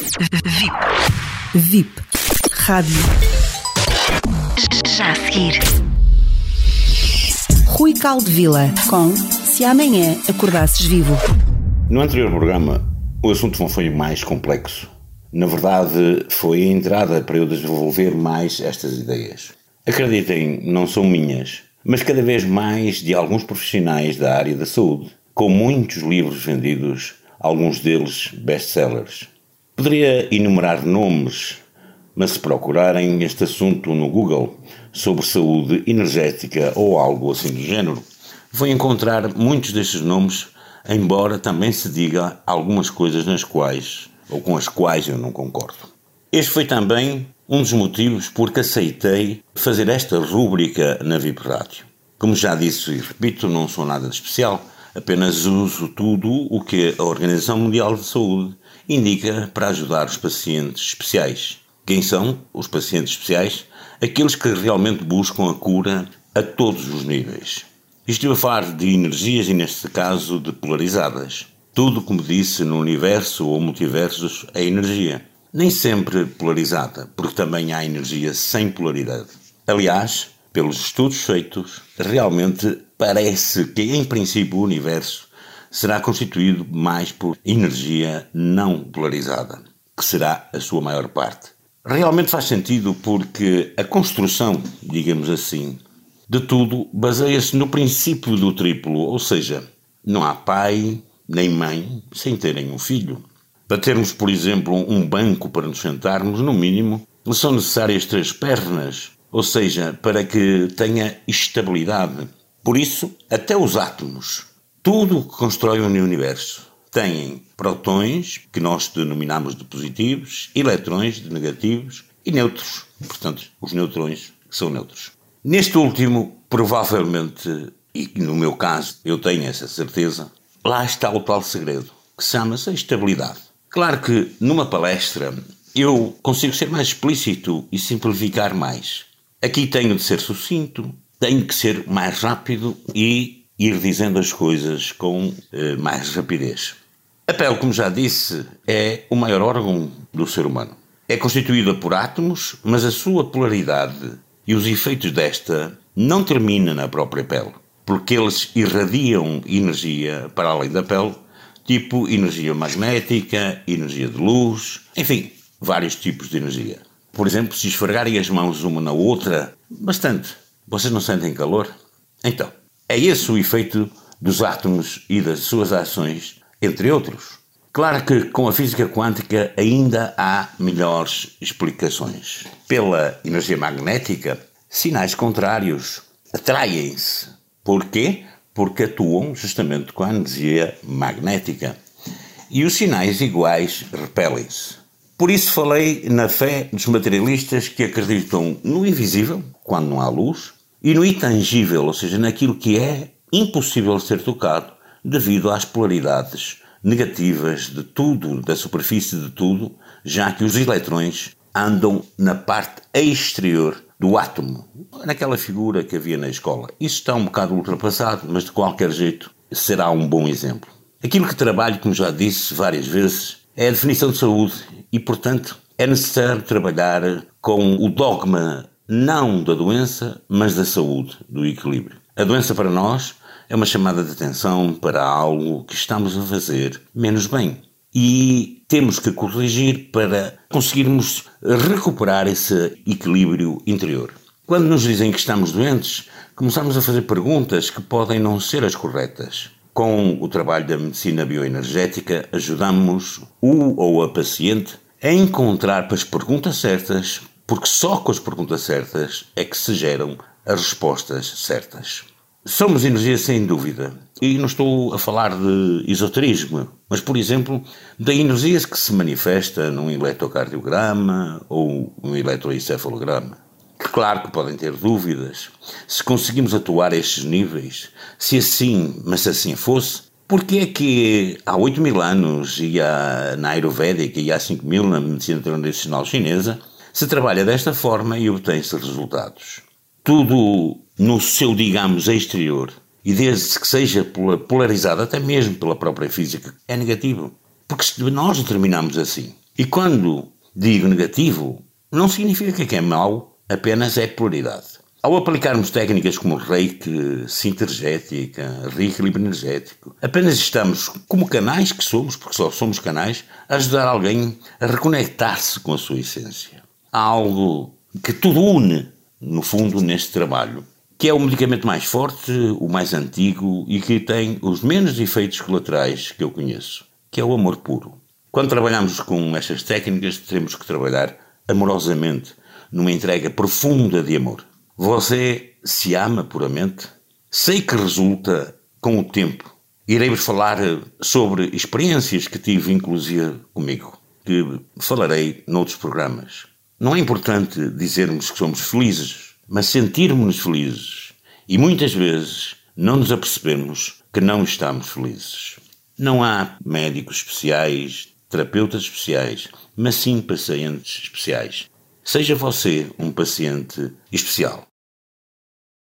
VIP. VIP. Rádio. Já a seguir. Rui Caldevila com Se Amanhã Acordasses Vivo. No anterior programa, o assunto não foi mais complexo. Na verdade, foi a entrada para eu desenvolver mais estas ideias. Acreditem, não são minhas, mas cada vez mais de alguns profissionais da área da saúde, com muitos livros vendidos, alguns deles best-sellers. Poderia enumerar nomes, mas se procurarem este assunto no Google sobre saúde energética ou algo assim do género, vão encontrar muitos destes nomes, embora também se diga algumas coisas nas quais ou com as quais eu não concordo. Este foi também um dos motivos por que aceitei fazer esta rúbrica na VIP Rádio. Como já disse e repito, não sou nada de especial, apenas uso tudo o que a Organização Mundial de Saúde indica para ajudar os pacientes especiais. Quem são os pacientes especiais? Aqueles que realmente buscam a cura a todos os níveis. Estive a falar de energias e, neste caso, de polarizadas. Tudo, como disse, no universo ou multiversos é energia. Nem sempre polarizada, porque também há energia sem polaridade. Aliás, pelos estudos feitos, realmente parece que, em princípio, o universo será constituído mais por energia não polarizada, que será a sua maior parte. Realmente faz sentido porque a construção, digamos assim, de tudo baseia-se no princípio do triplo, ou seja, não há pai nem mãe sem terem um filho. Para termos, por exemplo, um banco para nos sentarmos, no mínimo, são necessárias três pernas, ou seja, para que tenha estabilidade. Por isso, até os átomos, tudo o que constrói o universo, têm protões, que nós denominamos de positivos, eletrões de negativos e neutros. Portanto, os neutrões são neutros. Neste último, provavelmente, e no meu caso eu tenho essa certeza, lá está o tal segredo, que chama-se estabilidade. Claro que numa palestra eu consigo ser mais explícito e simplificar mais. Aqui tenho de ser sucinto, tenho que ser mais rápido e ir dizendo as coisas com eh, mais rapidez. A pele, como já disse, é o maior órgão do ser humano. É constituída por átomos, mas a sua polaridade e os efeitos desta não termina na própria pele, porque eles irradiam energia para além da pele, tipo energia magnética, energia de luz, enfim, vários tipos de energia. Por exemplo, se esfregarem as mãos uma na outra, bastante, vocês não sentem calor? Então, é esse o efeito dos átomos e das suas ações, entre outros. Claro que com a física quântica ainda há melhores explicações. Pela energia magnética, sinais contrários atraem-se. Porquê? Porque atuam justamente com a energia magnética. E os sinais iguais repelem-se. Por isso falei na fé dos materialistas que acreditam no invisível, quando não há luz, e no intangível, ou seja, naquilo que é impossível de ser tocado devido às polaridades negativas de tudo, da superfície de tudo, já que os eletrões andam na parte exterior do átomo, naquela figura que havia na escola. Isso está um bocado ultrapassado, mas de qualquer jeito será um bom exemplo. Aquilo que trabalho, como já disse várias vezes, é a definição de saúde e, portanto, é necessário trabalhar com o dogma não da doença, mas da saúde, do equilíbrio. A doença para nós é uma chamada de atenção para algo que estamos a fazer menos bem. E temos que corrigir para conseguirmos recuperar esse equilíbrio interior. Quando nos dizem que estamos doentes, começamos a fazer perguntas que podem não ser as corretas. Com o trabalho da medicina bioenergética, ajudamos o ou a paciente a encontrar as perguntas certas porque só com as perguntas certas é que se geram as respostas certas. Somos energia sem dúvida. E não estou a falar de esoterismo, mas, por exemplo, da energia que se manifesta num eletrocardiograma ou um eletroencefalograma. Claro que podem ter dúvidas. Se conseguimos atuar a estes níveis, se assim, mas se assim fosse, porque é que há 8 mil anos e há, na Ayurvédica e há 5 mil na medicina tradicional chinesa, se trabalha desta forma e obtém-se resultados. Tudo no seu, digamos, exterior, e desde que seja polarizado até mesmo pela própria física, é negativo. Porque nós determinamos assim, E quando digo negativo, não significa que é mau, apenas é polaridade. Ao aplicarmos técnicas como reiki, sintergética, reequilíbrio energético, apenas estamos, como canais que somos, porque só somos canais, a ajudar alguém a reconectar-se com a sua essência. Há algo que tudo une, no fundo, neste trabalho, que é o medicamento mais forte, o mais antigo e que tem os menos efeitos colaterais que eu conheço, que é o amor puro. Quando trabalhamos com estas técnicas, temos que trabalhar amorosamente, numa entrega profunda de amor. Você se ama puramente? Sei que resulta com o tempo. Irei-vos falar sobre experiências que tive, inclusive comigo, que falarei noutros programas. Não é importante dizermos que somos felizes, mas sentirmos-nos felizes. E muitas vezes não nos apercebemos que não estamos felizes. Não há médicos especiais, terapeutas especiais, mas sim pacientes especiais. Seja você um paciente especial.